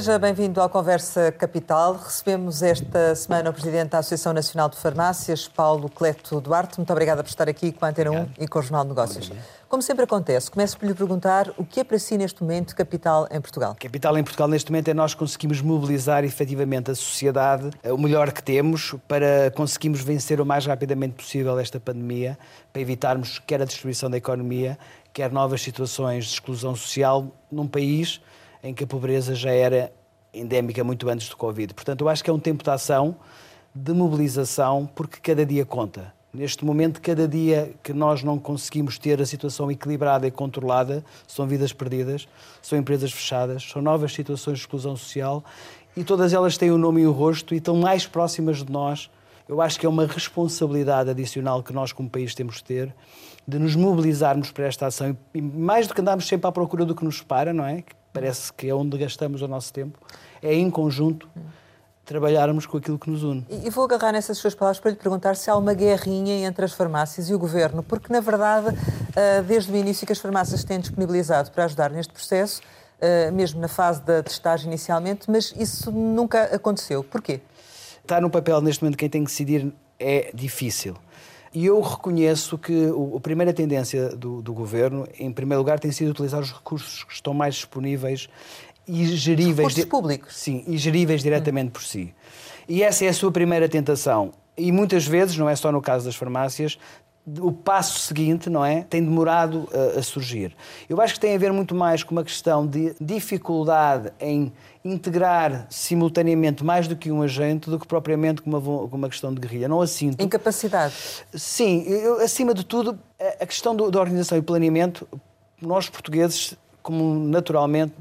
Seja bem-vindo ao Conversa Capital. Recebemos esta semana o Presidente da Associação Nacional de Farmácias, Paulo Cleto Duarte. Muito obrigada por estar aqui com a Antena 1 e com o Jornal de Negócios. Como sempre acontece, começo por lhe perguntar o que é para si neste momento capital em Portugal? Capital em Portugal neste momento é nós conseguimos mobilizar efetivamente a sociedade, o melhor que temos, para conseguirmos vencer o mais rapidamente possível esta pandemia, para evitarmos quer a destruição da economia, quer novas situações de exclusão social num país em que a pobreza já era endémica muito antes do Covid. Portanto, eu acho que é um tempo de ação, de mobilização, porque cada dia conta. Neste momento, cada dia que nós não conseguimos ter a situação equilibrada e controlada, são vidas perdidas, são empresas fechadas, são novas situações de exclusão social e todas elas têm o um nome e o um rosto e estão mais próximas de nós. Eu acho que é uma responsabilidade adicional que nós, como país, temos de ter de nos mobilizarmos para esta ação e mais do que andarmos sempre à procura do que nos para, não é? Parece que é onde gastamos o nosso tempo, é em conjunto trabalharmos com aquilo que nos une. E vou agarrar nessas suas palavras para lhe perguntar se há uma guerrinha entre as farmácias e o governo, porque na verdade, ah, desde o início que as farmácias têm disponibilizado para ajudar neste processo, ah, mesmo na fase da testagem inicialmente, mas isso nunca aconteceu. Porquê? Está no papel neste momento quem tem que decidir é difícil. E eu reconheço que a primeira tendência do, do, governo, em primeiro lugar, tem sido utilizar os recursos que estão mais disponíveis e geríveis. Recursos públicos. Sim, e geríveis diretamente hum. por si. E essa é a sua primeira tentação. E muitas vezes, não é só no caso das farmácias, o passo seguinte, não é? Tem demorado a, a, surgir. Eu acho que tem a ver muito mais com uma questão de dificuldade em integrar simultaneamente mais do que um agente do que propriamente com uma, com uma questão de guerrilha. Não a sinto. Incapacidade. Sim, eu, acima de tudo, a questão do, da organização e planeamento, nós portugueses, como naturalmente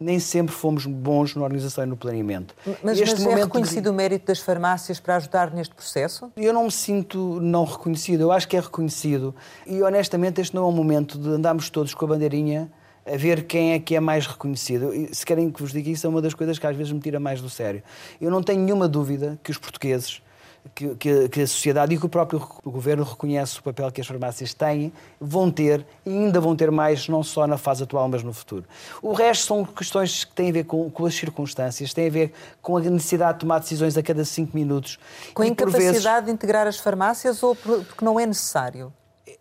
nem sempre fomos bons na organização e no planeamento. Mas, este mas é reconhecido de... o mérito das farmácias para ajudar neste processo? Eu não me sinto não reconhecido, eu acho que é reconhecido. E honestamente este não é um momento de andarmos todos com a bandeirinha a ver quem é que é mais reconhecido. E, se querem que vos diga isso, é uma das coisas que às vezes me tira mais do sério. Eu não tenho nenhuma dúvida que os portugueses que, que, que, a sociedade e que o próprio governo reconhece o papel que as farmácias têm, vão ter e ainda vão ter mais, não só na fase atual, mas no futuro. O resto são questões que têm a ver com, com as circunstâncias, têm a ver com a necessidade de tomar decisões a cada cinco minutos. Com a incapacidade vezes... de integrar as farmácias ou porque não é necessário?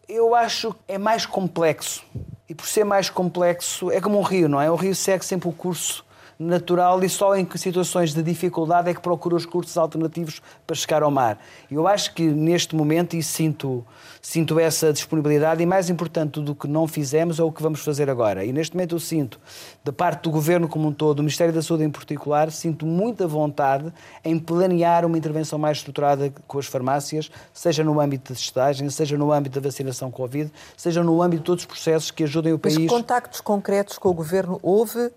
Eu acho que é mais complexo. E por ser mais complexo, é como um rio, não é? O rio segue sempre o curso natural e só em situações de dificuldade é que procura os cursos alternativos para chegar ao mar. Eu acho que neste momento, e sinto, sinto essa disponibilidade, e mais importante do que não fizemos é o que vamos fazer agora. E neste momento eu sinto, da parte do Governo como um todo, do Ministério da Saúde em particular, sinto muita vontade em planear uma intervenção mais estruturada com as farmácias, seja no âmbito de testagem, seja no âmbito da vacinação Covid, seja no âmbito de todos os processos que ajudem o país. Mas contactos concretos com o Governo houve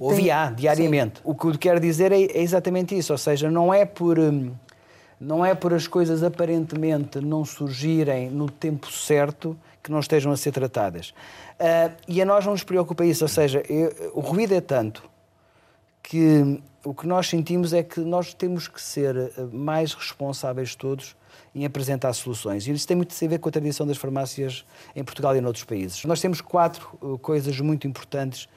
Ouvi há, diariamente. Sim. O que eu quero dizer é, é, exatamente isso, ou seja, não é por hum, não é por as coisas aparentemente não surgirem no tempo certo que não estejam a ser tratadas. Uh, e a nós não nos preocupa isso, ou seja, eu, o ruído é tanto que o que nós sentimos é que nós temos que ser ah, mais responsáveis todos em apresentar soluções. E isso tem muito a ver com a tradição das farmácias em Portugal e noutros países. Nós temos quatro uh, coisas muito importantes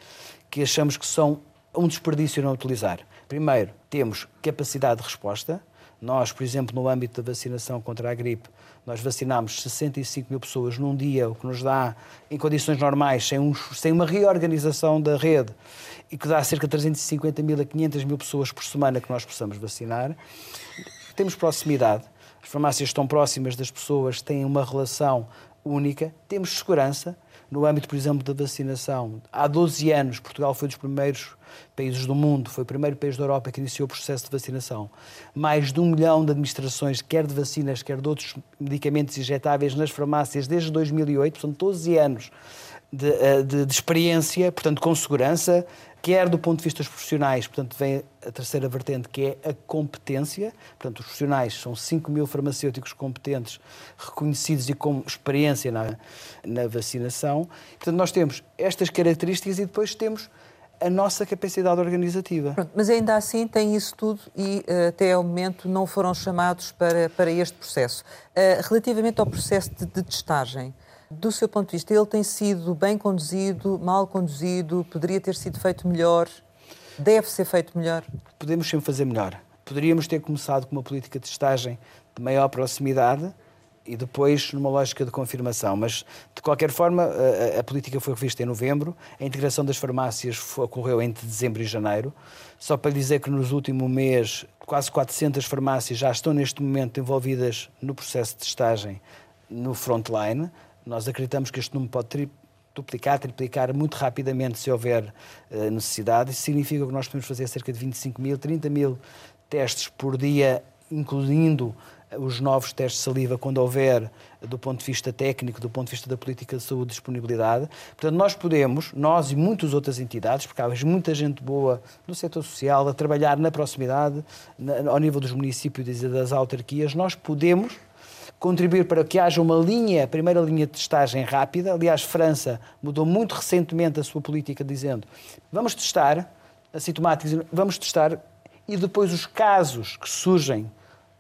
que achamos que são um desperdício não utilizar. Primeiro, temos capacidade de resposta. Nós, por exemplo, no âmbito da vacinação contra a gripe, nós vacinámos 65 mil pessoas num dia, o que nos dá, em condições normais, sem, um, sem uma reorganização da rede, e que dá cerca de 350 mil a 500 mil pessoas por semana que nós possamos vacinar. Temos proximidade, as farmácias estão próximas das pessoas, têm uma relação única, temos segurança, no âmbito, por exemplo, da vacinação. Há 12 anos, Portugal foi dos primeiros países do mundo, foi o primeiro país da Europa que iniciou o processo de vacinação. Mais de um milhão de administrações, quer de vacinas, quer de outros medicamentos injetáveis nas farmácias desde 2008, são 12 anos de, eh, de, de experiência, portanto, com segurança, quer do ponto de vista dos profissionais, portanto, vem a terceira vertente, que é a competência. Portanto, os profissionais são 5 mil farmacêuticos competentes, reconhecidos e com experiência na, na vacinação. Portanto, nós temos estas características e depois temos a nossa capacidade organizativa. Pronto, mas ainda assim tem isso tudo e uh, até ao momento não foram chamados para, para este processo. Uh, relativamente ao processo de, de testagem, do seu ponto de vista, ele tem sido bem conduzido, mal conduzido, poderia ter sido feito melhor? Deve ser feito melhor? Podemos sempre fazer melhor. Poderíamos ter começado com uma política de testagem de maior proximidade e depois numa lógica de confirmação. Mas, de qualquer forma, a, a política foi revista em novembro, a integração das farmácias ocorreu entre dezembro e janeiro. Só para dizer que nos últimos meses, quase 400 farmácias já estão neste momento envolvidas no processo de testagem no frontline. Nós acreditamos que este número pode tri duplicar, triplicar muito rapidamente se houver uh, necessidade. Isso significa que nós podemos fazer cerca de 25 mil, 30 mil testes por dia, incluindo os novos testes de saliva quando houver, do ponto de vista técnico, do ponto de vista da política de saúde, disponibilidade. Portanto, nós podemos, nós e muitas outras entidades, porque há muita gente boa no setor social a trabalhar na proximidade, na, ao nível dos municípios e das autarquias, nós podemos contribuir para que haja uma linha, primeira linha de testagem rápida. Aliás, França mudou muito recentemente a sua política dizendo vamos testar assintomáticos, vamos testar e depois os casos que surgem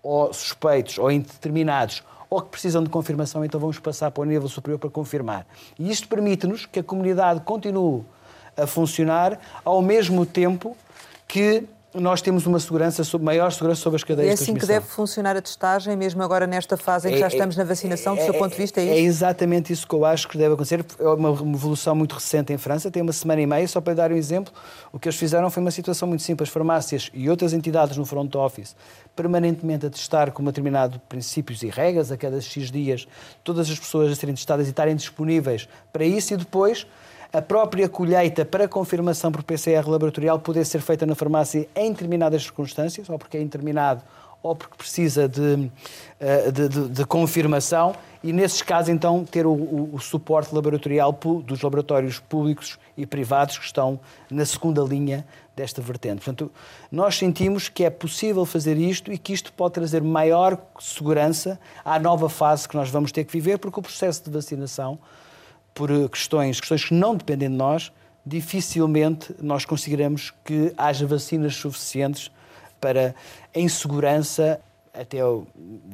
ou suspeitos ou indeterminados ou que precisam de confirmação, então vamos passar para o nível superior para confirmar. E isto permite-nos que a comunidade continue a funcionar ao mesmo tempo que nós temos uma segurança, maior segurança sobre as cadeias de transmissão. É assim que deve funcionar a testagem, mesmo agora nesta fase em que é, já estamos na vacinação, é, do seu ponto de vista, é, é isso? É exatamente isso que eu acho que deve acontecer. É uma evolução muito recente em França, tem uma semana e meia, só para dar um exemplo, o que eles fizeram foi uma situação muito simples. Farmácias e outras entidades no front office, permanentemente a testar com determinados princípios e regras, a cada X dias, todas as pessoas a serem testadas e estarem disponíveis para isso e depois a própria colheita para confirmação por PCR laboratorial poder ser feita na farmácia em determinadas circunstâncias, ou porque é interminado ou porque precisa de, eh, de, de, de confirmação, e nesses casos, então, ter o, o, o, suporte laboratorial dos laboratórios públicos e privados que estão na segunda linha desta vertente. Portanto, nós sentimos que é possível fazer isto e que isto pode trazer maior segurança à nova fase que nós vamos ter que viver, porque o processo de vacinação por questões, questões que não dependem de nós, dificilmente nós conseguiremos que haja vacinas suficientes para, em segurança, até o,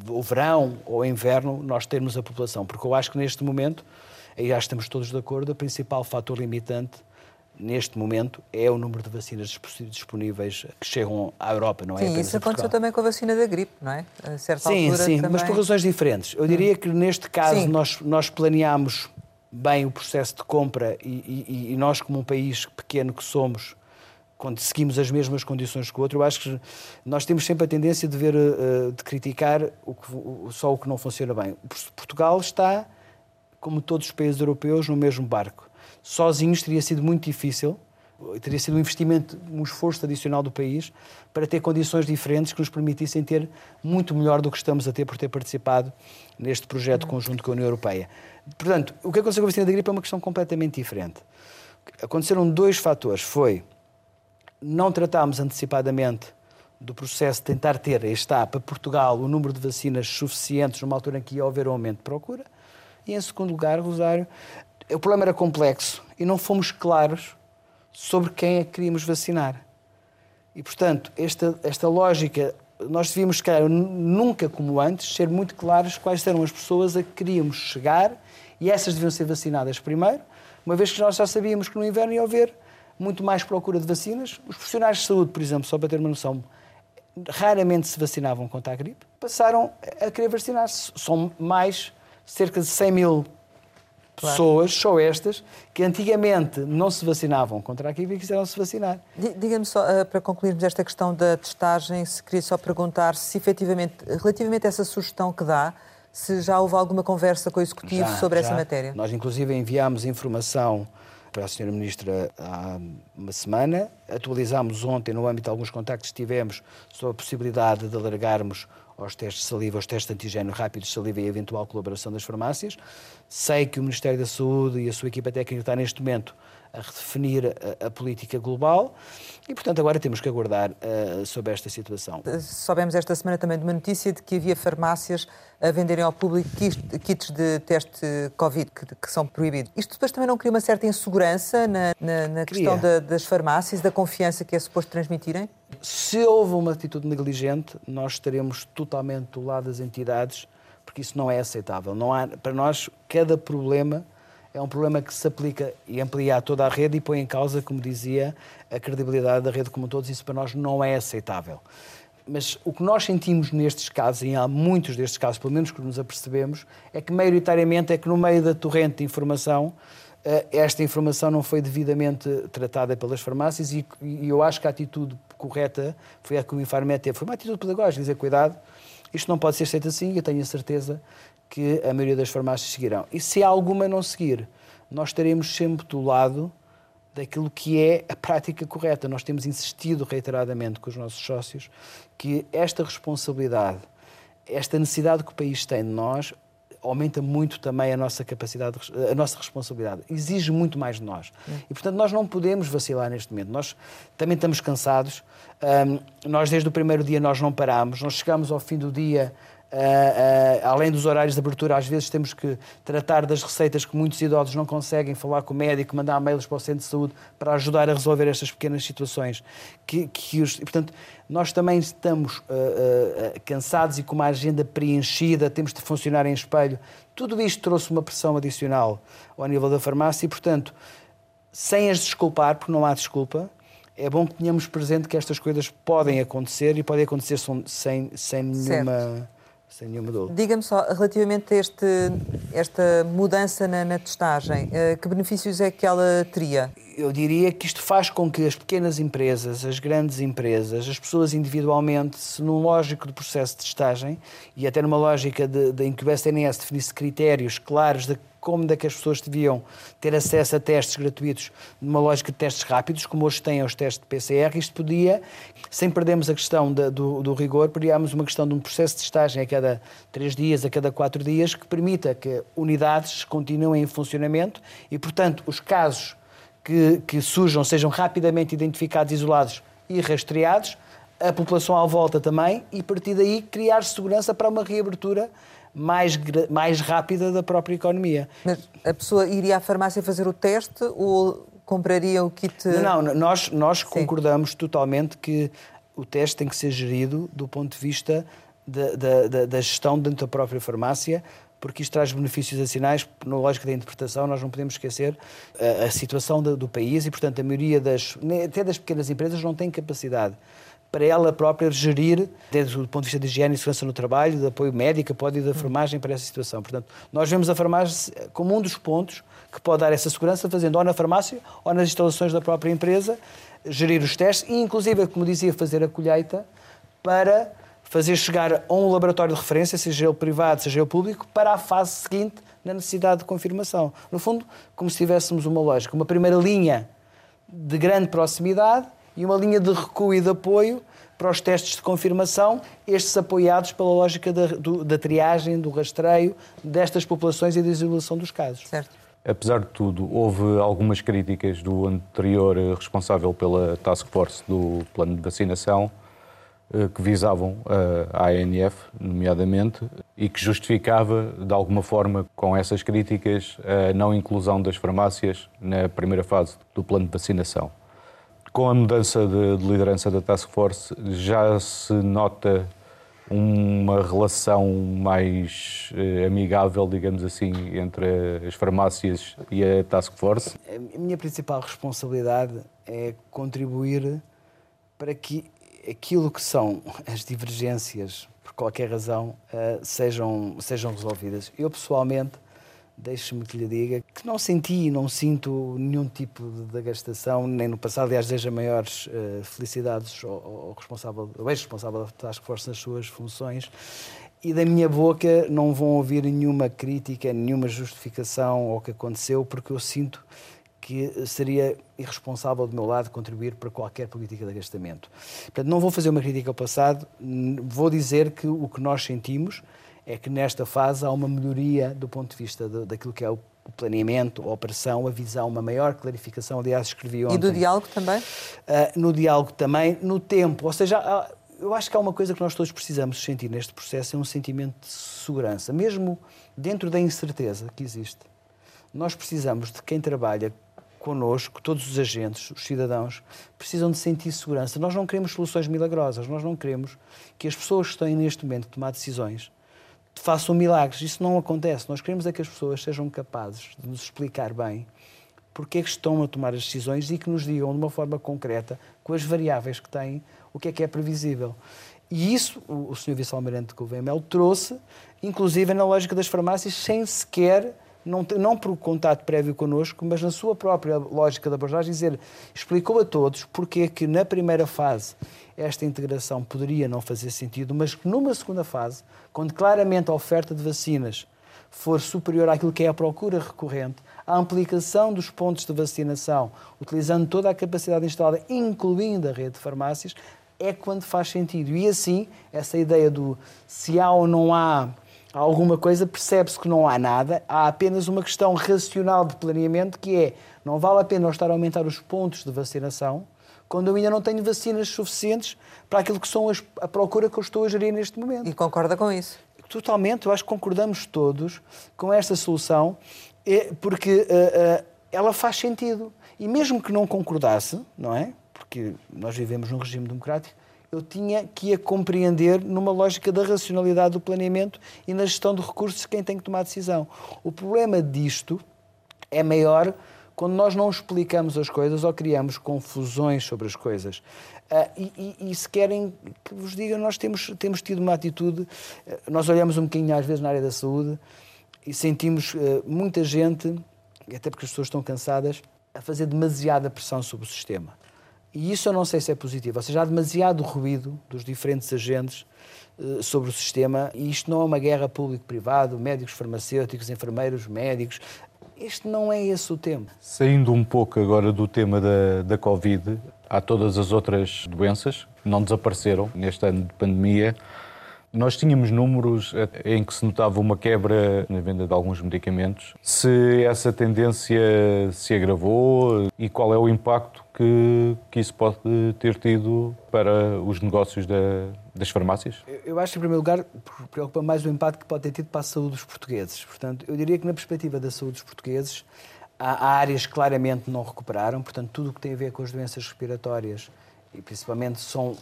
o verão ou o inverno, nós termos a população. Porque eu acho que neste momento, aí já estamos todos de acordo, o principal fator limitante neste momento é o número de vacinas disponíveis que chegam à Europa, não é? Sim, isso aconteceu também com a vacina da gripe, não é? A certa sim, altura sim, também... mas por razões diferentes. Eu diria que neste caso nós, nós planeámos bem o processo de compra e, e, e, nós, como um país pequeno que somos, quando seguimos as mesmas condições que o outro, eu acho que nós temos sempre a tendência de ver, eh, de criticar o que, só o que não funciona bem. Portugal está, como todos os países europeus, no mesmo barco. Sozinhos teria sido muito difícil, teria sido um investimento, um esforço adicional do país para ter condições diferentes que nos permitissem ter muito melhor do que estamos a ter por ter participado neste projeto conjunto com a União Europeia. Portanto, o que aconteceu com a vacina da gripe é uma questão completamente diferente. Aconteceram dois fatores. Foi, não tratámos antecipadamente do processo de tentar ter, está, para Portugal, o número de vacinas suficientes numa altura em que ia haver um aumento de procura. E, em segundo lugar, Rosário, o problema era complexo e não fomos claros sobre quem é que queríamos vacinar. E, portanto, esta, esta lógica nós devíamos, se calhar, nunca como antes, ser muito claros quais eram as pessoas a que queríamos chegar e essas deviam ser vacinadas primeiro, uma vez que nós já sabíamos que no inverno ia haver muito mais procura de vacinas. Os profissionais de saúde, por exemplo, só para ter uma noção, raramente se vacinavam contra a gripe, passaram a querer vacinar-se. São mais cerca de 100 mil Claro. pessoas, só estas, que antigamente não se vacinavam contra a gripe e quiseram se vacinar. Diga-me só, eh, para concluirmos esta questão da testagem, se queria só perguntar se efetivamente, relativamente a essa sugestão que dá, se já houve alguma conversa com o Executivo já, sobre já. essa matéria. Nós, inclusive, enviámos informação para a Sra. Ministra há uma semana. Atualizámos ontem, no âmbito de alguns contactos que tivemos, sobre a possibilidade de alargarmos aos testes de saliva, aos testes de antigênio rápidos de saliva e eventual colaboração das farmácias. Sei que o Ministério da Saúde e a sua equipa técnica está neste momento a redefinir a, a, política global e, portanto, agora temos que aguardar uh, sobre esta situação. Soubemos esta semana também de uma notícia de que havia farmácias a venderem ao público kits de teste Covid que, que são proibidos. Isto depois também não cria uma certa insegurança na, na, na questão da, das farmácias, da confiança que é suposto transmitirem? Se houve uma atitude negligente, nós estaremos totalmente do lado das entidades, porque isso não é aceitável. Não há, para nós, cada problema é um problema que se aplica e amplia a toda a rede e põe em causa, como dizia, a credibilidade da rede como todos. Isso para nós não é aceitável. Mas o que nós sentimos nestes casos, e há muitos destes casos, pelo menos que nos apercebemos, é que maioritariamente é que no meio da torrente de informação eh, esta informação não foi devidamente tratada pelas farmácias e, eu acho que a atitude correta foi a que o Infarmed teve. Foi uma atitude pedagógica, dizer, cuidado, isto não pode ser feito assim, eu tenho a certeza que a maioria das farmácias seguirão. E se alguma não seguir, nós estaremos sempre do lado daquilo que é a prática correta. Nós temos insistido reiteradamente com os nossos sócios que esta responsabilidade, esta necessidade que o país tem de nós, aumenta muito também a nossa capacidade, a nossa responsabilidade. Exige muito mais de nós. E, portanto, nós não podemos vacilar neste momento. Nós também estamos cansados. Um, nós, desde o primeiro dia, nós não paramos. Nós chegamos ao fim do dia Uh, além dos horários de abertura, às vezes temos que tratar das receitas que muitos idosos não conseguem, falar com o médico, mandar mails para o centro de saúde para ajudar a resolver estas pequenas situações. Que, que os, e, portanto, nós também estamos uh, cansados e com uma agenda preenchida, temos de funcionar em espelho. Tudo isto trouxe uma pressão adicional ao nível da farmácia e, portanto, sem as desculpar, porque não há desculpa, é bom que tenhamos presente que estas coisas podem acontecer e podem acontecer sem, sem nenhuma. Certo sem nenhuma dúvida. Diga-me só, relativamente a este, esta mudança na, na testagem, eh, que benefícios é que ela teria? Eu diria que isto faz com que as pequenas empresas, as grandes empresas, as pessoas individualmente, se num lógico de processo de testagem e até numa lógica de, de, em que o SNS definisse critérios claros de como é que as pessoas deviam ter acesso a testes gratuitos numa lógica de testes rápidos, como hoje têm os testes de PCR, isto podia, sem perdermos a questão do, do, rigor, teríamos uma questão de um processo de testagem a cada três dias, a cada quatro dias, que permita que unidades continuem em funcionamento e, portanto, os casos que, que surjam sejam rapidamente identificados, isolados e rastreados, a população à volta também, e a partir daí criar segurança para uma reabertura mais, mais rápida da própria economia. Mas a pessoa iria à farmácia fazer o teste ou compraria o kit? Não, não nós, nós concordamos totalmente que o teste tem que ser gerido do ponto de vista da, da, da gestão dentro da própria farmácia, porque isto traz benefícios adicionais, na lógica da interpretação, nós não podemos esquecer a, a situação do, do, país e, portanto, a maioria das, até das pequenas empresas não tem capacidade para ela própria gerir, desde o ponto de vista de higiene e segurança no trabalho, de apoio médico, apoio da farmagem para essa situação. Portanto, nós vemos a farmácia como um dos pontos que pode dar essa segurança, fazendo ou na farmácia ou nas instalações da própria empresa, gerir os testes e, inclusive, como dizia, fazer a colheita para fazer chegar a um laboratório de referência, seja ele privado, seja ele público, para a fase seguinte na necessidade de confirmação. No fundo, como se tivéssemos uma lógica, uma primeira linha de grande proximidade e uma linha de recuo e de apoio para os testes de confirmação, estes apoiados pela lógica da, do, da triagem, do rastreio destas populações e da isolação dos casos. Certo. Apesar de tudo, houve algumas críticas do anterior responsável pela Task Force do plano de vacinação eh, que visavam eh, a ANF, nomeadamente, e que justificava, de alguma forma, com essas críticas, a não inclusão das farmácias na primeira fase do plano de vacinação com a mudança de, de liderança da Task Force, já se nota uma relação mais eh, amigável, digamos assim, entre as farmácias e a Task Force? A minha principal responsabilidade é contribuir para que aquilo que são as divergências, por qualquer razão, uh, sejam, sejam resolvidas. Eu, pessoalmente, deixe-me que lhe diga que não senti e não sinto nenhum tipo de gastação, nem no passado. Aliás, desejo maiores uh, felicidades ao, ao responsável, ao ex-responsável da Task Force nas suas funções. E da minha boca não vão ouvir nenhuma crítica, nenhuma justificação ao que aconteceu, porque eu sinto que seria irresponsável do meu lado contribuir para qualquer política de gastamento. Portanto, não vou fazer uma crítica ao passado, vou dizer que o que nós sentimos é que nesta fase há uma melhoria do ponto de vista de, daquilo que é o planeamento, a operação, a visão, uma maior clarificação. Aliás, escrevi ontem. E do diálogo também? Uh, no diálogo também, no tempo. Ou seja, há, eu acho que há uma coisa que nós todos precisamos sentir neste processo, é um sentimento de segurança. Mesmo dentro da incerteza que existe, nós precisamos de quem trabalha connosco, todos os agentes, os cidadãos, precisam de sentir segurança. Nós não queremos soluções milagrosas, nós não queremos que as pessoas que estão neste momento a tomar decisões façam milagres. Isso não acontece. Nós queremos é que as pessoas sejam capazes de nos explicar bem porque é que estão a tomar as decisões e que nos digam de uma forma concreta, com as variáveis que têm, o que é que é previsível. E isso o, Sr. Vice-Almirante de Gouveia Mel trouxe, inclusive na lógica das farmácias, sem sequer não, não por contato prévio connosco, mas na sua própria lógica da abordagem, dizer, explicou a todos porque é que na primeira fase esta integração poderia não fazer sentido, mas que numa segunda fase, quando claramente a oferta de vacinas for superior àquilo que é a procura recorrente, a ampliação dos pontos de vacinação, utilizando toda a capacidade instalada, incluindo a rede de farmácias, é quando faz sentido. E assim, essa ideia do se há ou não há alguma coisa, percebe-se que não há nada, há apenas uma questão racional de planeamento que é não vale a pena estar a aumentar os pontos de vacinação quando eu ainda não tenho vacinas suficientes para aquilo que são as, a procura que eu estou a gerir neste momento. E concorda com isso? Totalmente, eu acho que concordamos todos com esta solução, é, porque uh, uh, ela faz sentido. E mesmo que não concordasse, não é? Porque nós vivemos num regime democrático, eu tinha que a compreender numa lógica da racionalidade do planeamento e na gestão de recursos quem tem que tomar decisão. O problema disto é maior quando nós não explicamos as coisas ou criamos confusões sobre as coisas. Uh, e, e, e, se querem que vos diga, nós temos, temos tido uma atitude, uh, nós olhamos um bocadinho às vezes na área da saúde e sentimos uh, muita gente, até porque as pessoas estão cansadas, a fazer demasiada pressão sobre o sistema. E isso eu não sei se é positivo. Ou seja, há demasiado ruído dos diferentes agentes sobre o sistema e isto não é uma guerra público-privado, médicos, farmacêuticos, enfermeiros, médicos. Este não é esse o tema. Saindo um pouco agora do tema da, da Covid, há todas as outras doenças que não desapareceram neste ano de pandemia. Nós tínhamos números em que se notava uma quebra na venda de alguns medicamentos. Se essa tendência se agravou e qual é o impacto que, que isso pode ter tido para os negócios da, das farmácias? Eu acho, em primeiro lugar, preocupa mais o impacto que pode ter tido para a saúde dos portugueses. Portanto, eu diria que, na perspectiva da saúde dos portugueses, há áreas que claramente não recuperaram. Portanto, tudo o que tem a ver com as doenças respiratórias, e principalmente são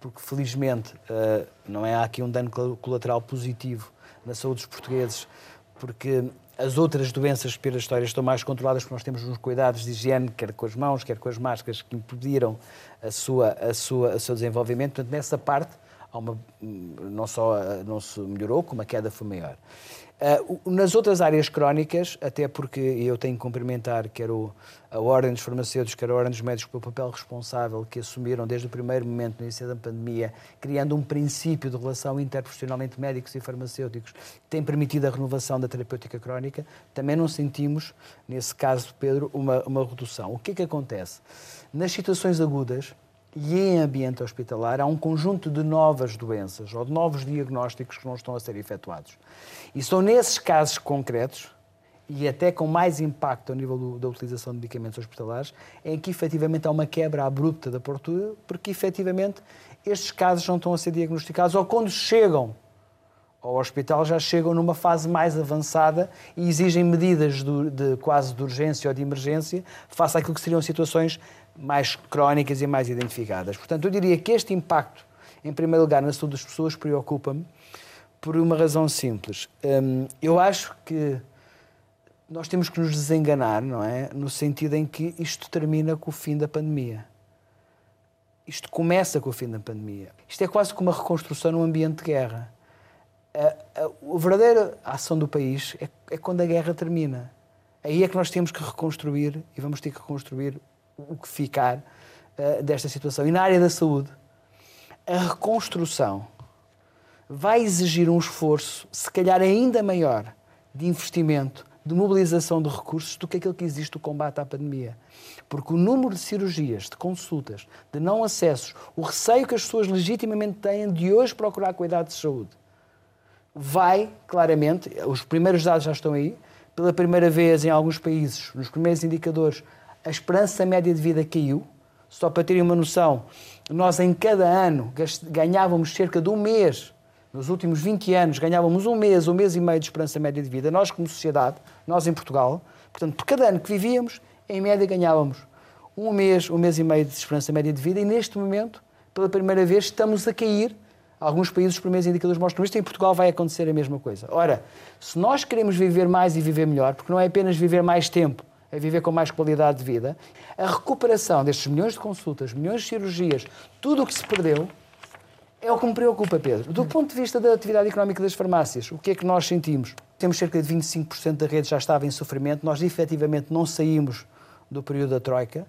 porque felizmente uh, não é há aqui um dano colateral positivo na saúde dos portugueses, porque as outras doenças respiratórias estão mais controladas porque nós temos uns cuidados de higiene, quer com as mãos, quer com as máscaras, que impediram a sua, a sua, o seu desenvolvimento. Portanto, nessa parte, uma, não só não se melhorou, como a queda foi maior. Uh, nas outras áreas crónicas, até porque eu tenho que cumprimentar quer o, a Ordem dos Farmacêuticos, quer a Ordem dos Médicos pelo papel responsável que assumiram desde o primeiro momento no início da pandemia, criando um princípio de relação interprofissional entre médicos e farmacêuticos, que tem permitido a renovação da terapêutica crónica, também não sentimos, nesse caso, Pedro, uma, uma redução. O que é que acontece? Nas situações agudas, e em ambiente hospitalar há um conjunto de novas doenças ou de novos diagnósticos que não estão a ser efetuados. E são nesses casos concretos, e até com mais impacto ao nível do, da utilização de medicamentos hospitalares, em que efetivamente há uma quebra abrupta da portura, porque efetivamente estes casos não estão a ser diagnosticados, ou quando chegam ao hospital já chegam numa fase mais avançada e exigem medidas de, de quase de urgência ou de emergência face àquilo que seriam situações mais crónicas e mais identificadas. Portanto, eu diria que este impacto, em primeiro lugar, na saúde das pessoas, preocupa-me por uma razão simples. Hum, eu acho que nós temos que nos desenganar, não é? No sentido em que isto termina com o fim da pandemia. Isto começa com o fim da pandemia. Isto é quase como uma reconstrução num ambiente de guerra. A, a, a verdadeira ação do país é, é quando a guerra termina. Aí é que nós temos que reconstruir e vamos ter que reconstruir o que ficar uh, desta situação. E na área da saúde, a reconstrução vai exigir um esforço, se calhar ainda maior, de investimento, de mobilização de recursos do que aquele que existe no combate à pandemia. Porque o número de cirurgias, de consultas, de não acessos, o receio que as pessoas legitimamente têm de hoje procurar cuidado de saúde, vai claramente, os primeiros dados já estão aí, pela primeira vez em alguns países, nos primeiros indicadores, a esperança média de vida caiu. Só para terem uma noção, nós em cada ano ganhávamos cerca de um mês, nos últimos 20 anos ganhávamos um mês, um mês e meio de esperança média de vida, nós como sociedade, nós em Portugal. Portanto, por cada ano que vivíamos, em média ganhávamos um mês, um mês e meio de esperança média de vida e neste momento, pela primeira vez, estamos a cair Alguns países, os primeiros indicadores mostram isto, e em Portugal vai acontecer a mesma coisa. Ora, se nós queremos viver mais e viver melhor, porque não é apenas viver mais tempo, é viver com mais qualidade de vida, a recuperação destes milhões de consultas, milhões de cirurgias, tudo o que se perdeu, é o que me preocupa, Pedro. Do ponto de vista da atividade económica das farmácias, o que é que nós sentimos? Temos cerca de 25% da rede já estava em sofrimento, nós efetivamente não saímos do período da Troika.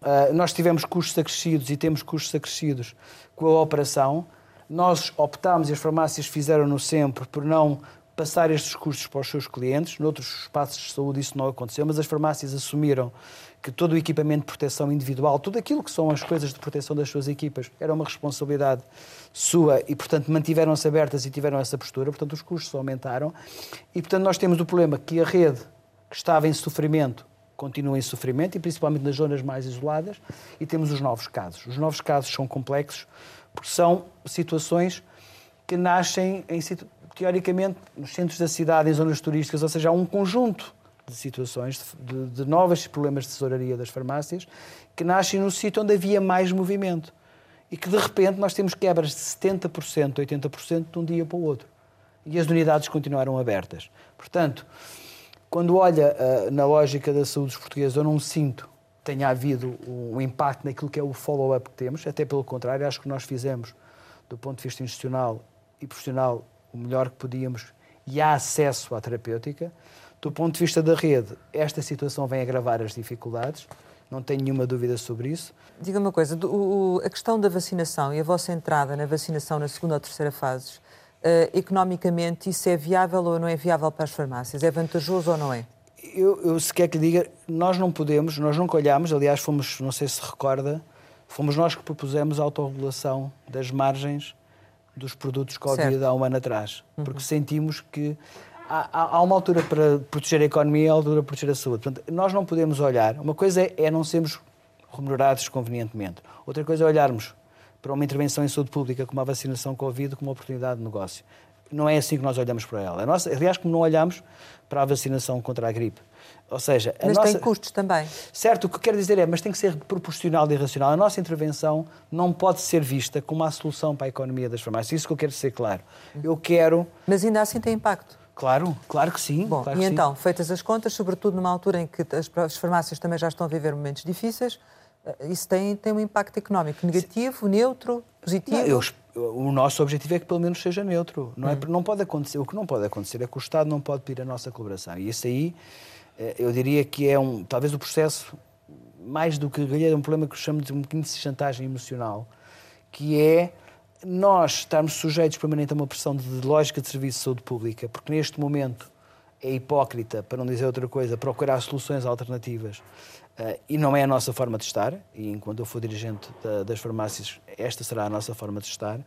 Uh, nós tivemos custos acrescidos e temos custos acrescidos com a operação. Nós optámos, e as farmácias fizeram-no sempre, por não passar estes custos para os seus clientes. Noutros espaços de saúde isso não aconteceu, mas as farmácias assumiram que todo o equipamento de proteção individual, tudo aquilo que são as coisas de proteção das suas equipas, era uma responsabilidade sua e, portanto, mantiveram-se abertas e tiveram essa postura, portanto, os custos aumentaram. E, portanto, nós temos o problema que a rede que estava em sofrimento continua em sofrimento e principalmente nas zonas mais isoladas e temos os novos casos. Os novos casos são complexos porque são situações que nascem, em, teoricamente, nos centros da cidade, em zonas turísticas, ou seja, há um conjunto de situações, de, de novos problemas de tesouraria das farmácias, que nascem no sítio onde havia mais movimento. E que, de repente, nós temos quebras de 70%, 80% de um dia para o outro. E as unidades continuaram abertas. Portanto, quando olha uh, na lógica da saúde dos portugueses, eu não sinto tenha havido um impacto naquilo que é o follow-up que temos, até pelo contrário, acho que nós fizemos, do ponto de vista institucional e profissional, o melhor que podíamos e há acesso à terapêutica. Do ponto de vista da rede, esta situação vem agravar as dificuldades, não tenho nenhuma dúvida sobre isso. Diga uma coisa, a questão da vacinação e a vossa entrada na vacinação na segunda ou terceira fase, uh, economicamente, isso é viável ou não é viável para as farmácias? É vantajoso ou não é? Eu, eu se quer que lhe diga, nós não podemos, nós nunca olhámos, aliás, fomos, não sei se recorda, fomos nós que propusemos a autorregulação das margens dos produtos Covid há um ano atrás, uhum. porque sentimos que há, há, uma altura para proteger a economia e há altura para proteger a saúde. Portanto, nós não podemos olhar, uma coisa é, é não sermos remunerados convenientemente, outra coisa é olharmos para uma intervenção em saúde pública como a vacinação Covid como uma oportunidade de negócio não é assim que nós olhamos para ela. A nossa, aliás, como não olhamos para a vacinação contra a gripe. Ou seja, mas nossa... tem custos também. Certo, o que quero dizer é, mas tem que ser proporcional e racional. A nossa intervenção não pode ser vista como uma solução para a economia das farmácias. Isso que eu quero ser claro. Eu quero. Mas ainda assim tem impacto. Claro, claro que sim. Bom, claro e então, sim. feitas as contas, sobretudo numa altura em que as farmácias também já estão a viver momentos difíceis, isso tem, tem um impacto económico negativo, neutro, positivo? Não, eu, o nosso objetivo é que pelo menos seja neutro. Não, é, hum. não pode acontecer, o que não pode acontecer é que o Estado não pode pedir a nossa colaboração. E isso aí, eh, eu diria que é um, talvez o processo, mais do que é um problema que eu chamo de um bocadinho de chantagem emocional, que é nós estarmos sujeitos permanentemente a uma pressão de lógica de serviço de saúde pública, porque neste momento é hipócrita, para não dizer outra coisa, procurar soluções alternativas Uh, e não é a nossa forma de estar, e enquanto eu for dirigente da, das farmácias, esta será a nossa forma de estar.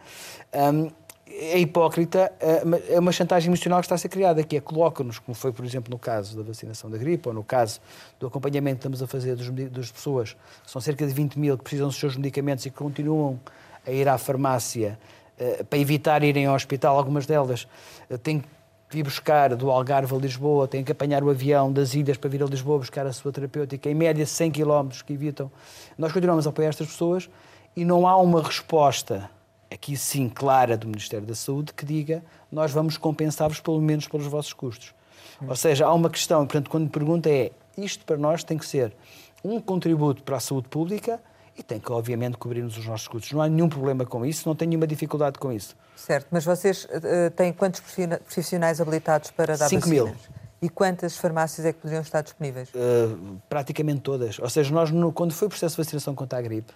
Um, é hipócrita, uh, é uma chantagem emocional que está a ser criada, que é coloca-nos, como foi, por exemplo, no caso da vacinação da gripe, ou no caso do acompanhamento que estamos a fazer dos, das pessoas, são cerca de 20 mil que precisam dos seus medicamentos e que continuam a ir à farmácia uh, para evitar irem ao hospital, algumas delas têm vir buscar do Algarve a Lisboa, têm que apanhar o avião das ilhas para vir a Lisboa buscar a sua terapêutica, em média 100 km que evitam. Nós continuamos a apoiar estas pessoas e não há uma resposta, aqui sim clara, do Ministério da Saúde que diga nós vamos compensar-vos pelo menos pelos vossos custos. Ou seja, há uma questão, portanto, quando me pergunta é isto para nós tem que ser um contributo para a saúde pública e tem que, obviamente, cobrir-nos os nossos custos. Não há nenhum problema com isso, não tenho nenhuma dificuldade com isso. Certo, mas vocês uh, têm quantos profissionais habilitados para dar 5 mil. E quantas farmácias é que poderiam estar disponíveis? Uh, praticamente todas. Ou seja, nós, no, quando foi o processo de vacinação contra a gripe,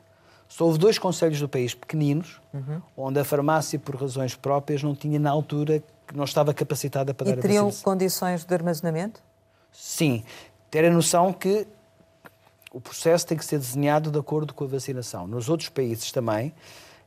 só houve dois conselhos do país pequeninos, uhum. onde a farmácia, por razões próprias, não tinha, na altura, não estava capacitada para e dar a vacinação. E teriam condições de armazenamento? Sim. Ter a noção que o processo tem que ser desenhado de acordo com a vacinação. Nos outros países também,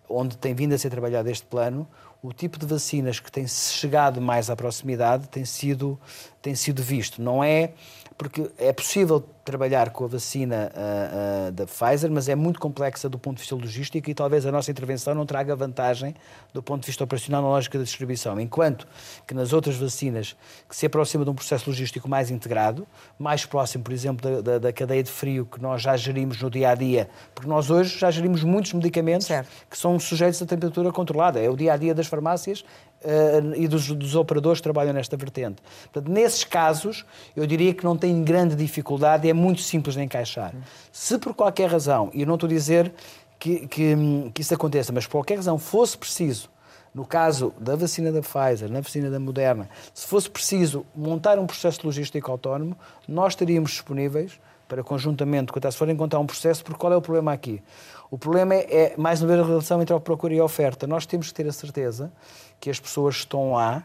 onde tem vindo a ser trabalhado este plano, o tipo de vacinas que tem chegado mais à proximidade tem sido, tem sido visto. Não é porque é possível trabalhar com a vacina uh, uh, da Pfizer, mas é muito complexa do ponto de vista logístico e talvez a nossa intervenção não traga vantagem do ponto de vista operacional na lógica da distribuição. Enquanto que nas outras vacinas, que se aproxima de um processo logístico mais integrado, mais próximo, por exemplo, da, da, da cadeia de frio que nós já gerimos no dia a dia, porque nós hoje já gerimos muitos medicamentos certo. que são sujeitos a temperatura controlada. É o dia a dia das farmácias uh, e dos, dos, operadores que trabalham nesta vertente. Portanto, nesses casos, eu diria que não tem grande dificuldade, é muito simples de encaixar. Se por qualquer razão, e eu não estou a dizer que, que, que isso aconteça, mas por qualquer razão fosse preciso no caso da vacina da Pfizer, na vacina da Moderna, se fosse preciso montar um processo logístico autónomo, nós estaríamos disponíveis para conjuntamente, quando se for encontrar um processo, porque qual é o problema aqui? O problema é, é mais uma vez, a relação entre a procura e a oferta. Nós temos que ter a certeza que as pessoas estão lá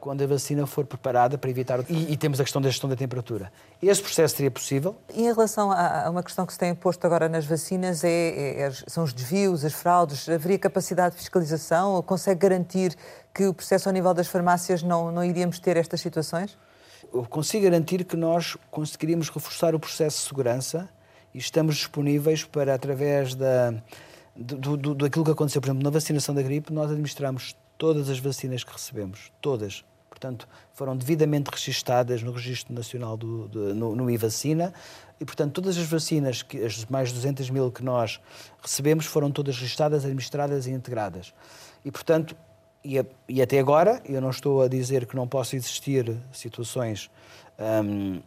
quando a vacina for preparada para evitar. E, e, temos a questão da gestão da temperatura. Esse processo seria possível. E em relação a, a uma questão que se tem posto agora nas vacinas, é, é, é, são os desvios, as fraudes. Haveria capacidade de fiscalização? Ou consegue garantir que o processo ao nível das farmácias não, não iríamos ter estas situações? Eu consigo garantir que nós conseguiríamos reforçar o processo de segurança e estamos disponíveis para, através da, do, do, daquilo que aconteceu, por exemplo, na vacinação da gripe, nós administramos todas as vacinas que recebemos, todas. Portanto, foram devidamente registadas no Registro Nacional do, no, no iVacina e, portanto, todas as vacinas, que, as mais de 200 mil que nós recebemos, foram todas registadas, administradas e integradas. E, portanto, e, e até agora, eu não estou a dizer que não possa existir situações hum,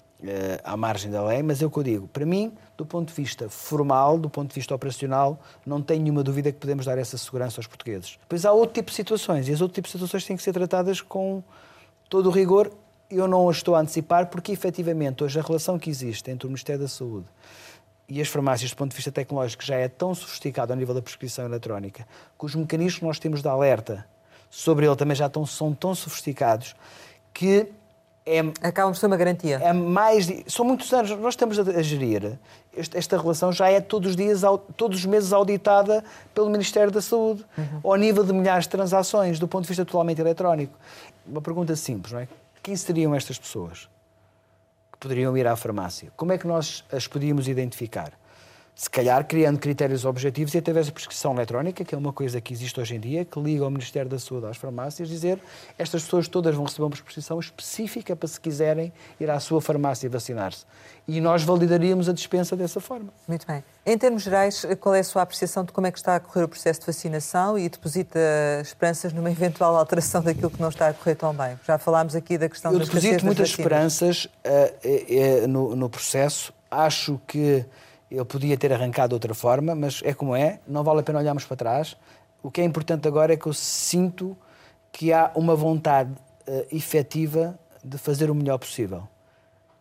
à margem da lei, mas é o que eu digo. Para mim, do ponto de vista formal, do ponto de vista operacional, não tenho nenhuma dúvida que podemos dar essa segurança aos portugueses. Depois há outro tipo de situações, e as outro tipo de situações têm que ser tratadas com todo o rigor. Eu não as estou a antecipar, porque efetivamente hoje a relação que existe entre o Ministério da Saúde e as farmácias, do ponto de vista tecnológico, já é tão sofisticado ao nível da prescrição eletrónica, que os mecanismos que nós temos de alerta sobre ele também já tão, são tão sofisticados que é, Acaba por ser uma garantia. É mais. São muitos anos. Nós estamos a, gerir. Esta, esta, relação já é todos os dias, todos os meses auditada pelo Ministério da Saúde, uhum. ao nível de milhares de transações, do ponto de vista totalmente eletrónico. Uma pergunta simples, não é? Quem seriam estas pessoas que poderiam ir à farmácia? Como é que nós as podíamos identificar? Se calhar criando critérios objetivos e através da prescrição eletrónica, que é uma coisa que existe hoje em dia, que liga ao Ministério da Saúde às farmácias, dizer estas pessoas todas vão receber uma prescrição específica para se quiserem ir à sua farmácia vacinar-se. E nós validaríamos a dispensa dessa forma. Muito bem. Em termos gerais, qual é a sua apreciação de como é que está a correr o processo de vacinação e deposita esperanças numa eventual alteração daquilo que não está a correr tão bem? Já falámos aqui da questão Eu deposito muitas esperanças uh, uh, uh, no, no processo. Acho que eu podia ter arrancado de outra forma, mas é como é, não vale a pena olharmos para trás. O que é importante agora é que eu sinto que há uma vontade uh, efetiva de fazer o melhor possível.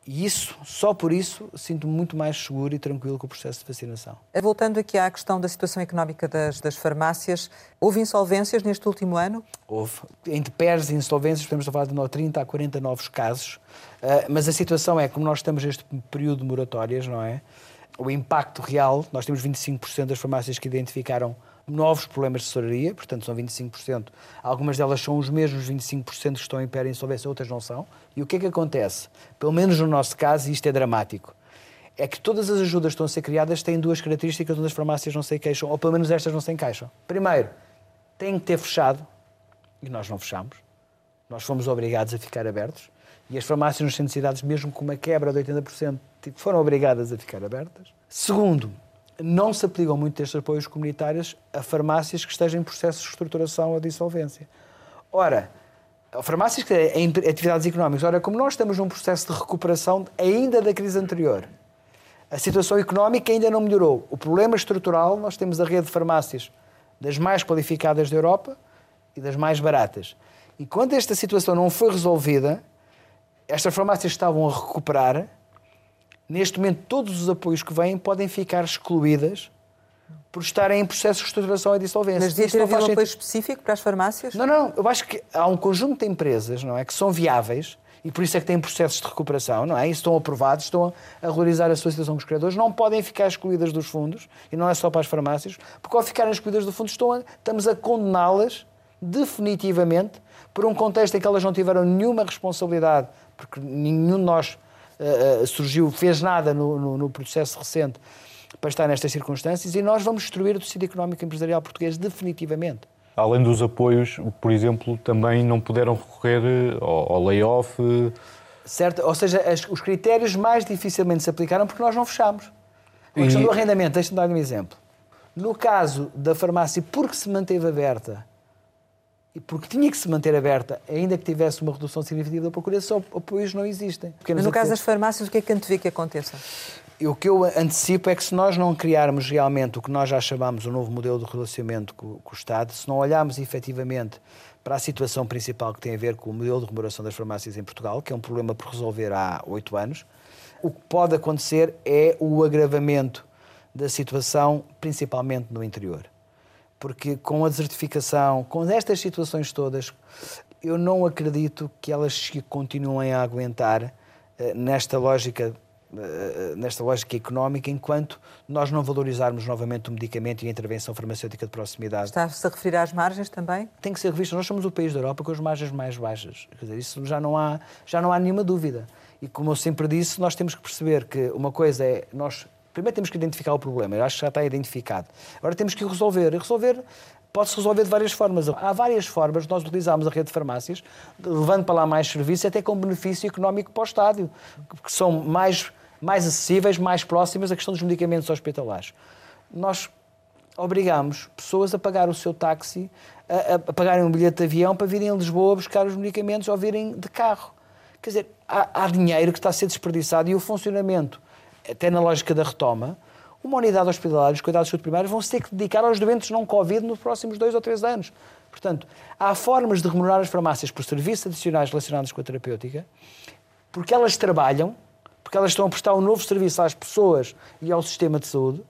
E isso, só por isso, sinto-me muito mais seguro e tranquilo com o processo de vacinação. Voltando aqui à questão da situação económica das, das farmácias, houve insolvências neste último ano? Houve. Entre PERS e insolvências, podemos falar de 30 a 40 novos casos. Uh, mas a situação é, como nós estamos neste período de moratórias, não é? O impacto real, nós temos 25% das farmácias que identificaram novos problemas de tesouraria, portanto são 25%. Algumas delas são os mesmos 25% que estão em pé insolvência, outras não são. E o que é que acontece? Pelo menos no nosso caso, isto é dramático, é que todas as ajudas que estão a ser criadas têm duas características onde as farmácias não se queixam, ou pelo menos estas não se encaixam. Primeiro, têm que ter fechado, e nós não fechamos. Nós fomos obrigados a ficar abertos. E as farmácias de cidades, mesmo com uma quebra de 80%, tipo, foram obrigadas a ficar abertas. Segundo, não se aplicam muito estes apoios comunitários a farmácias que estejam em processo de reestruturação ou de insolvência. Ora, farmácias que têm atividades económicas, ora, como nós estamos num processo de recuperação ainda da crise anterior, a situação económica ainda não melhorou. O problema estrutural, nós temos a rede de farmácias das mais qualificadas da Europa e das mais baratas. E quando esta situação não foi resolvida, estas farmácias estavam a recuperar. Neste momento, todos os apoios que vêm podem ficar excluídas por estarem em processo de reestruturação e dissolvência. Mas devia ter havido um apoio específico para as farmácias? Não, não. Eu acho que há um conjunto de empresas não é, que são viáveis e por isso é que têm processos de recuperação, não é? E estão aprovados, estão a regularizar a sua situação com os criadores, não podem ficar excluídas dos fundos, e não é só para as farmácias, porque ao ficarem excluídas do fundo estão a, estamos a condená-las definitivamente por um contexto em que elas não tiveram nenhuma responsabilidade porque nenhum de nós uh, surgiu, fez nada no, no, no, processo recente para estar nestas circunstâncias e nós vamos destruir o tecido económico empresarial português definitivamente. Além dos apoios, por exemplo, também não puderam recorrer ao, ao layoff. Certo, ou seja, as, os critérios mais dificilmente se aplicaram porque nós não fechámos. A questão e... do arrendamento, deixa-me dar um exemplo. No caso da farmácia, porque se manteve aberta porque tinha que se manter aberta, ainda que tivesse uma redução significativa da procura, só apoios não existem. Mas no caso das farmácias, o que é que antevê que aconteça? o que eu antecipo é que se nós não criarmos realmente o que nós já chamamos o novo modelo de relacionamento com, com, o Estado, se não olharmos efetivamente para a situação principal que tem a ver com o modelo de remuneração das farmácias em Portugal, que é um problema por resolver há oito anos, o que pode acontecer é o agravamento da situação, principalmente no interior. Porque com a desertificação, com estas situações todas, eu não acredito que elas continuem a aguentar eh, nesta lógica eh, nesta lógica económica, enquanto nós não valorizarmos novamente o medicamento e a intervenção farmacêutica de proximidade. Está-se a referir às margens também? Tem que ser revisto. Nós somos o país da Europa com as margens mais baixas. Quer dizer, isso já não há, já não há nenhuma dúvida. E como eu sempre disse, nós temos que perceber que uma coisa é nós primeiro temos que identificar o problema. Eu acho que já está identificado. Agora temos que resolver. E resolver pode-se resolver de várias formas. Há várias formas de nós utilizarmos a rede de farmácias, levando para lá mais serviços, até com benefício económico para o estádio, que são mais mais acessíveis, mais próximas à questão dos medicamentos hospitalares. Nós obrigamos pessoas a pagar o seu táxi, a, a, pagarem um bilhete de avião para virem a Lisboa buscar os medicamentos ou virem de carro. Quer dizer, há, há dinheiro que está a ser desperdiçado e o funcionamento, até na lógica da retoma, uma unidade hospitalar, os cuidados de saúde primários vão ter que dedicar aos doentes não Covid nos próximos dois ou três anos. Portanto, há formas de remunerar as farmácias por serviços adicionais relacionados com a terapêutica, porque elas trabalham porque elas estão a prestar um novo serviço às pessoas e ao sistema de saúde,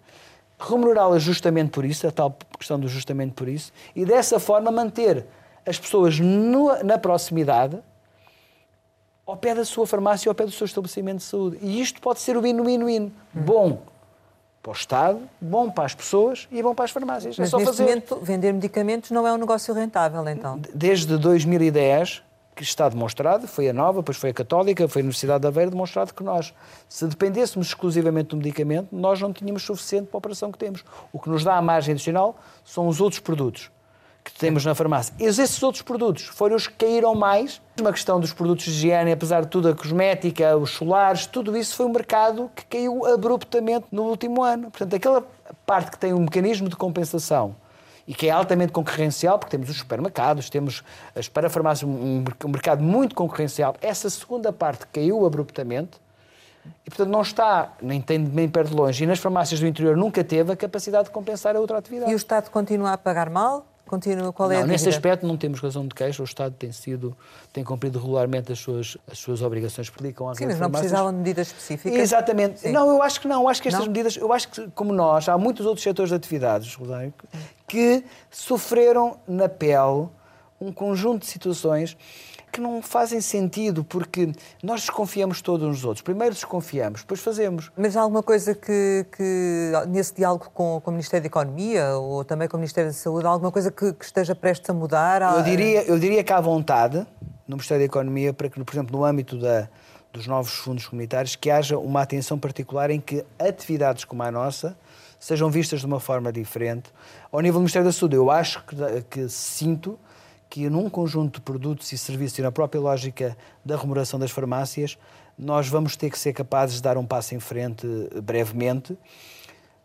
remunerá-las justamente por isso, a tal questão do justamente por isso, e dessa forma manter as pessoas no, na proximidade, ao pé da sua farmácia, ao pé do seu estabelecimento de saúde. E isto pode ser o win-win-win. Bom para o Estado, bom para as pessoas e bom para as farmácias. É Mas é neste fazer... momento, vender medicamentos não é um negócio rentável, então? Desde 2010, que está demonstrado, foi a Nova, depois foi a Católica, foi a Universidade de Aveiro, demonstrado que nós, se dependêssemos exclusivamente do medicamento, nós não tínhamos suficiente para a operação que temos. O que nos dá a margem adicional são os outros produtos que temos na farmácia. Esses outros produtos foram os que caíram mais. Uma questão dos produtos de higiene, apesar de tudo, a cosmética, os solares, tudo isso foi um mercado que caiu abruptamente no último ano. Portanto, aquela parte que tem um mecanismo de compensação e que é altamente concorrencial, porque temos os supermercados, temos as parafarmácias, um, um mercado muito concorrencial. Essa segunda parte caiu abruptamente e, portanto, não está, nem tem nem perto de longe, e nas farmácias do interior nunca teve a capacidade de compensar a outra atividade. E o Estado continua a pagar mal? Continua, qual é não, a nesse aspecto não temos razão de queixa. O Estado tem sido, tem cumprido regularmente as suas, as suas obrigações que predicam Sim, mas não precisavam de medidas específicas? Exatamente. Sim. Não, eu acho que não. Eu acho que estas não? medidas, eu acho que, como nós, há muitos outros setores de atividades, Rosário, que sofreram na pele um conjunto de situações que não fazem sentido, porque nós desconfiamos todos uns dos outros. Primeiro desconfiamos, depois fazemos. Mas há alguma coisa que, que nesse diálogo com, com, o Ministério da Economia ou também com o Ministério da Saúde, há alguma coisa que, que esteja prestes a mudar? Eu diria, eu diria que há vontade no Ministério da Economia para que, por exemplo, no âmbito da, dos novos fundos comunitários, que haja uma atenção particular em que atividades como a nossa sejam vistas de uma forma diferente. Ao nível do Ministério da Saúde, eu acho que, que sinto que num conjunto de produtos e serviços e na própria lógica da remuneração das farmácias, nós vamos ter que ser capazes de dar um passo em frente brevemente,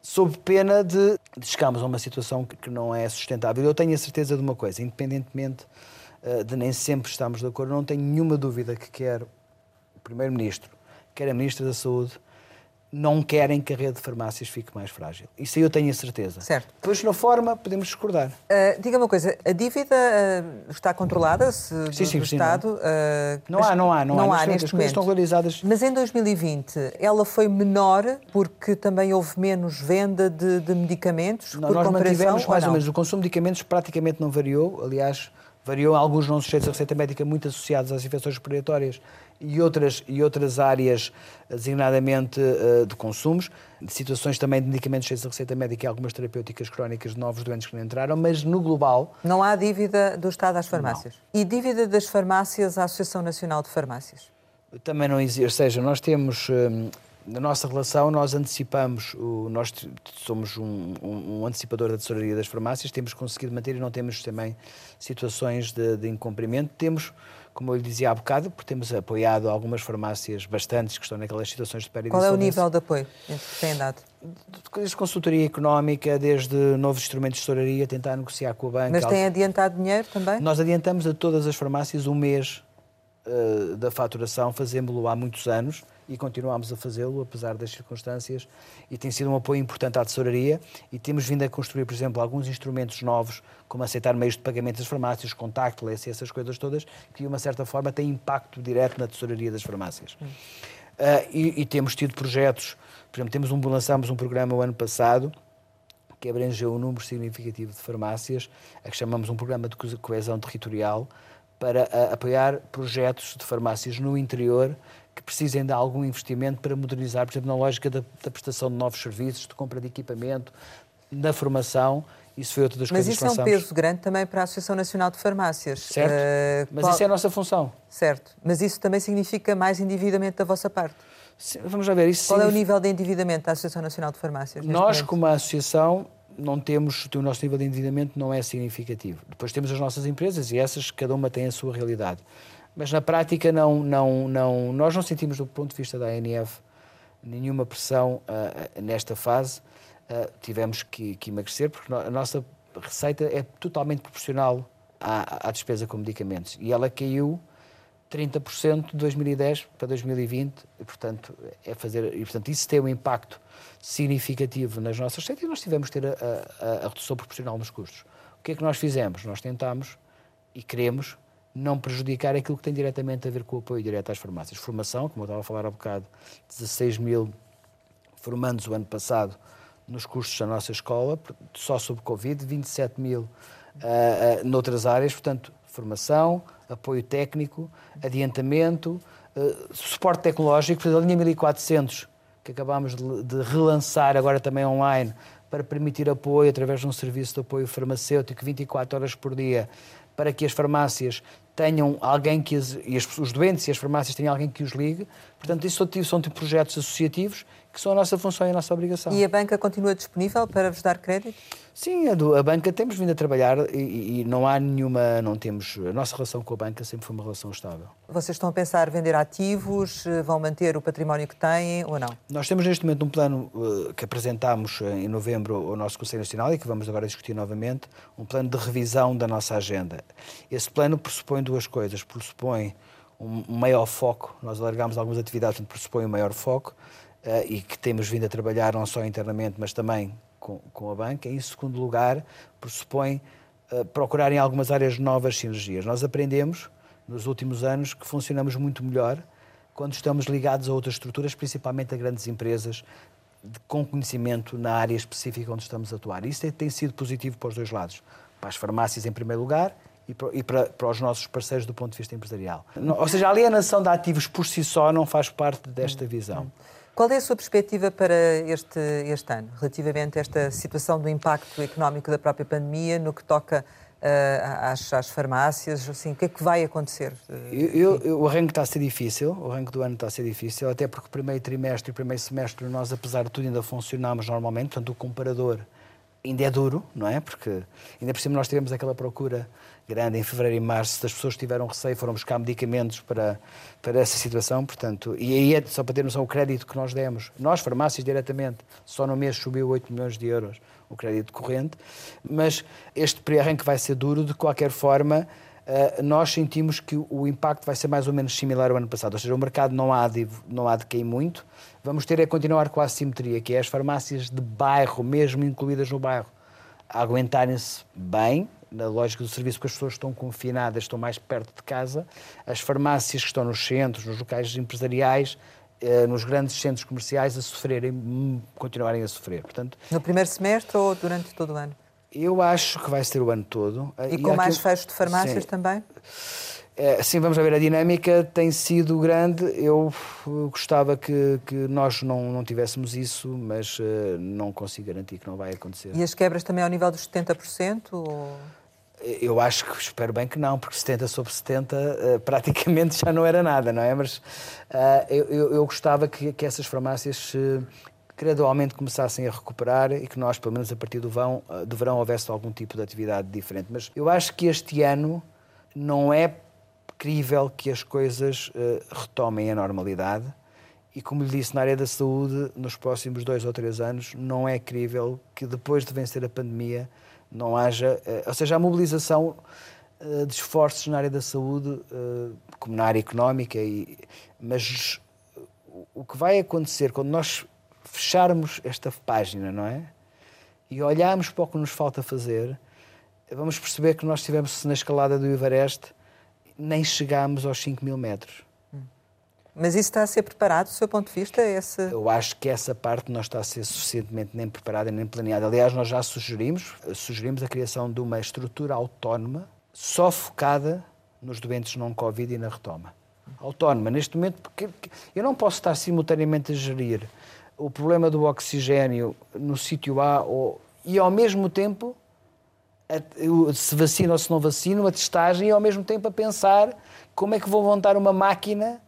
sob pena de, de chegarmos a uma situação que não é sustentável. Eu tenho a certeza de uma coisa, independentemente eh, de nem sempre estarmos de acordo, não tenho nenhuma dúvida que quer o Primeiro-Ministro, quer a Ministra da Saúde, não querem que a rede de farmácias fique mais frágil. Isso aí eu tenho a certeza. Certo. Depois, na forma, podemos discordar. Uh, diga uma coisa, a dívida uh, está controlada se, do, sim, sim, do sim, Estado? Não. Uh, não há, não há. Não, não há, há neste momento. estão realizadas. Mas em 2020 ela foi menor porque também houve menos venda de, de medicamentos? Não, nós mantivemos mais ou, ou menos. O consumo de medicamentos praticamente não variou. Aliás, variou alguns não sujeitos à receita médica muito associados às infecções respiratórias e outras, e outras áreas, designadamente uh, de consumos, de situações também de medicamentos cheios de receita médica e algumas terapêuticas crónicas de novos doentes que não entraram, mas no global... Não há dívida do Estado às farmácias? Não. E dívida das farmácias à Associação Nacional de Farmácias? Também não existe, ou seja, nós temos hum, na nossa relação, nós antecipamos, o, nós somos um, um, um, antecipador da tesouraria das farmácias, temos conseguido manter e não temos também situações de, de incumprimento. Temos, como eu lhe dizia há bocado, porque temos apoiado algumas farmácias bastantes que estão naquelas situações de pérdida Qual é o nível de apoio que têm dado? Desde consultoria económica, desde novos instrumentos de tesouraria, tentar negociar com o banco. Mas têm adiantado dinheiro também? Nós adiantamos a todas as farmácias um mês uh, da faturação, fazemos-lo há muitos anos e continuamos a fazê-lo, apesar das circunstâncias, e tem sido um apoio importante à tesouraria e temos vindo a construir, por exemplo, alguns instrumentos novos, como aceitar meios de pagamento das farmácias, contactless e essas coisas todas, que de uma certa forma têm impacto direto na tesouraria das farmácias. Hum. Uh, e, e, temos tido projetos, por exemplo, temos um, lançámos um programa o ano passado, que abrangeu um número significativo de farmácias, a que chamamos um programa de coesão territorial, para uh, apoiar projetos de farmácias no interior que precisem de algum investimento para modernizar, por exemplo, na lógica da, da prestação de novos serviços, de compra de equipamento, na formação. Isso foi outra das Mas coisas que Mas isso é um peso grande também para a Associação Nacional de Farmácias. Certo, uh, mas qual... isso é a nossa função. Certo, mas isso também significa mais endividamento da vossa parte. Sim, vamos lá ver. Isso qual significa... é o nível de endividamento da Associação Nacional de Farmácias? Nós, como associação, não temos, o nosso nível de endividamento não é significativo. Depois temos as nossas empresas e essas, cada uma tem a sua realidade mas na prática não, não, não, nós não sentimos do ponto de vista da ANF nenhuma pressão uh, nesta fase. Uh, tivemos que, que, emagrecer porque a nossa receita é totalmente proporcional à, à despesa com medicamentos e ela caiu 30% de 2010 para 2020 e portanto é fazer e portanto isso tem um impacto significativo nas nossas receitas e nós tivemos que ter a, a, a redução proporcional nos custos. O que é que nós fizemos? Nós tentamos e queremos não prejudicar aquilo que tem diretamente a ver com o apoio direto às farmácias. Formação, como eu estava a falar há bocado, 16 mil formandos o ano passado nos cursos da nossa escola, só sobre Covid, 27 mil uh, uh, noutras áreas, portanto, formação, apoio técnico, adiantamento, uh, suporte tecnológico, portanto, a linha 1400, que acabámos de, de relançar agora também online, para permitir apoio através de um serviço de apoio farmacêutico 24 horas por dia, para que as farmácias tenham alguém que as, e as, os doentes e as farmácias tenham alguém que os ligue. Portanto, isso são, são tipo projetos associativos que são a nossa função e a nossa obrigação. E a banca continua disponível para vos dar crédito? Sim, a, do, a banca temos vindo a trabalhar e, e, não há nenhuma, não temos, a nossa relação com a banca sempre foi uma relação estável. Vocês estão a pensar vender ativos, vão manter o património que têm ou não? Nós temos neste momento um plano uh, que apresentámos eh, em novembro ao nosso Conselho Nacional e que vamos agora discutir novamente, um plano de revisão da nossa agenda. Esse plano pressupõe duas coisas, pressupõe um maior foco, nós alargamos algumas atividades, portanto pressupõe um maior foco, e que temos vindo a trabalhar não só internamente, mas também com, com a banca. Em segundo lugar, pressupõe uh, procurar em algumas áreas novas sinergias. Nós aprendemos nos últimos anos que funcionamos muito melhor quando estamos ligados a outras estruturas, principalmente a grandes empresas com conhecimento na área específica onde estamos a atuar. Isso tem sido positivo para os dois lados. Para as farmácias, em primeiro lugar, e para, e para, para, os nossos parceiros do ponto de vista empresarial. Ou seja, a alienação de ativos por si só não faz parte desta visão. Qual é a sua perspectiva para este, este ano, relativamente a esta situação do impacto económico da própria pandemia no que toca uh, às, às, farmácias? Assim, o que é que vai acontecer? Eu, eu, o arranque está a ser difícil, o arranque do ano está a ser difícil, até porque o primeiro trimestre e o primeiro semestre nós, apesar de tudo, ainda funcionamos normalmente, portanto o comparador ainda é duro, não é? Porque ainda por cima nós tivemos aquela procura grande em fevereiro e março, das pessoas que tiveram receio foram buscar medicamentos para, para essa situação, portanto, e aí é só para ter noção o crédito que nós demos, nós farmácias diretamente, só no mês subiu 8 milhões de euros o crédito corrente, mas este pré-arranque vai ser duro, de qualquer forma, Uh, nós sentimos que o impacto vai ser mais ou menos similar ao ano passado, ou seja, o mercado não há de, não há de cair muito, vamos ter é continuar com a assimetria, que é as farmácias de bairro, mesmo incluídas no bairro, aguentarem-se bem, na lógica do serviço, porque as pessoas estão confinadas, estão mais perto de casa, as farmácias que estão nos centros, nos locais empresariais, eh, nos grandes centros comerciais, a sofrerem, hum, continuarem a sofrer. Portanto, no primeiro semestre ou durante todo o ano? Eu acho que vai ser o ano todo. E, e com mais aquilo... fechos de farmácias Sim. também? É, sim, vamos ver, a dinâmica tem sido grande. Eu gostava que, que nós não, não tivéssemos isso, mas uh, não consigo garantir que não vai acontecer. E as quebras também ao nível dos 70%? Ou... Eu acho que espero bem que não, porque 70 sobre 70 uh, praticamente já não era nada, não é? Mas uh, eu, eu, gostava que, que essas farmácias uh, gradualmente começassem a recuperar e que nós, pelo menos a partir do verão, do verão, houvesse algum tipo de atividade diferente. Mas eu acho que este ano não é crível que as coisas retomem a normalidade. E como lhe disse, na área da saúde, nos próximos dois ou três anos, não é crível que depois de vencer a pandemia não haja, eh, ou seja, a mobilização eh, de esforços na área da saúde, eh, como na área económica, e, mas o que vai acontecer quando nós fecharmos esta página, não é? E olharmos para o que nos falta fazer, vamos perceber que nós estivemos na escalada do Everest, nem chegámos aos 5 mil metros. Mas isso está a ser preparado, do seu ponto de vista? Esse... Eu acho que essa parte não está a ser suficientemente nem preparada nem planeada. Aliás, nós já sugerimos, sugerimos a criação de uma estrutura autónoma só focada nos doentes não-Covid e na retoma. Autónoma, neste momento, porque eu não posso estar simultaneamente a gerir o problema do oxigênio no sítio A ou, e, ao mesmo tempo, se vacina ou se não vacina, a testagem, e, ao mesmo tempo, a pensar como é que vou montar uma máquina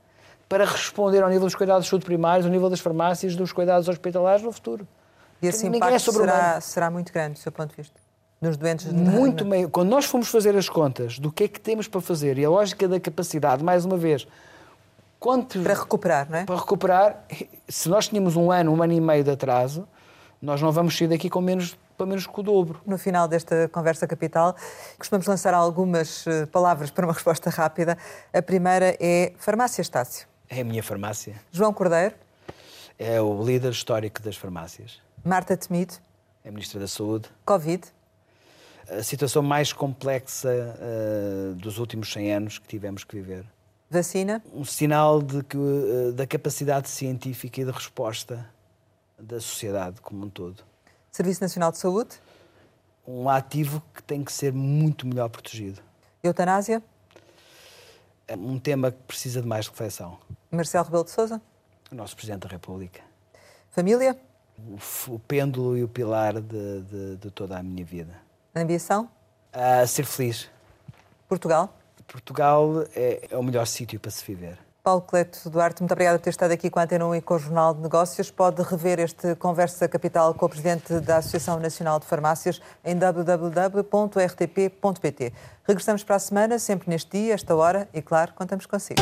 para responder ao nível dos cuidados de saúde primários, ao nível das farmácias, dos cuidados hospitalares no futuro. E esse Ninguém impacto é será, será muito grande, do seu ponto de vista? Nos doentes Muito meio. Quando nós fomos fazer as contas do que é que temos para fazer e a lógica da capacidade, mais uma vez, quanto... Para recuperar, não é? Para recuperar, se nós tínhamos um ano, um ano e meio de atraso, nós não vamos sair daqui com menos, pelo menos com o dobro. No final desta conversa capital, costumamos lançar algumas eh, palavras para uma resposta rápida. A primeira é farmácia Estácio. É a minha farmácia. João Cordeiro. É o líder histórico das farmácias. Marta Temido. É Ministra da Saúde. Covid. A situação mais complexa uh, dos últimos 100 anos que tivemos que viver. Vacina. Um sinal de que, uh, da capacidade científica e de resposta da sociedade como um todo. Serviço Nacional de Saúde. Um ativo que tem que ser muito melhor protegido. Eutanásia é um tema que precisa de mais reflexão. Marcelo Rebelo de Sousa? O nosso Presidente da República. Família? O, o pêndulo e o pilar de, de, de, toda a minha vida. Ambição? A ser feliz. Portugal? Portugal é, é o melhor sítio para se viver. Paulo Cleto Duarte, muito obrigada por ter estado aqui com a Antena 1 e com o Jornal de Negócios. Pode rever este Conversa Capital com o Presidente da Associação Nacional de Farmácias em www.rtp.pt. Regressamos para a semana, sempre neste dia, esta hora, e claro, contamos consigo.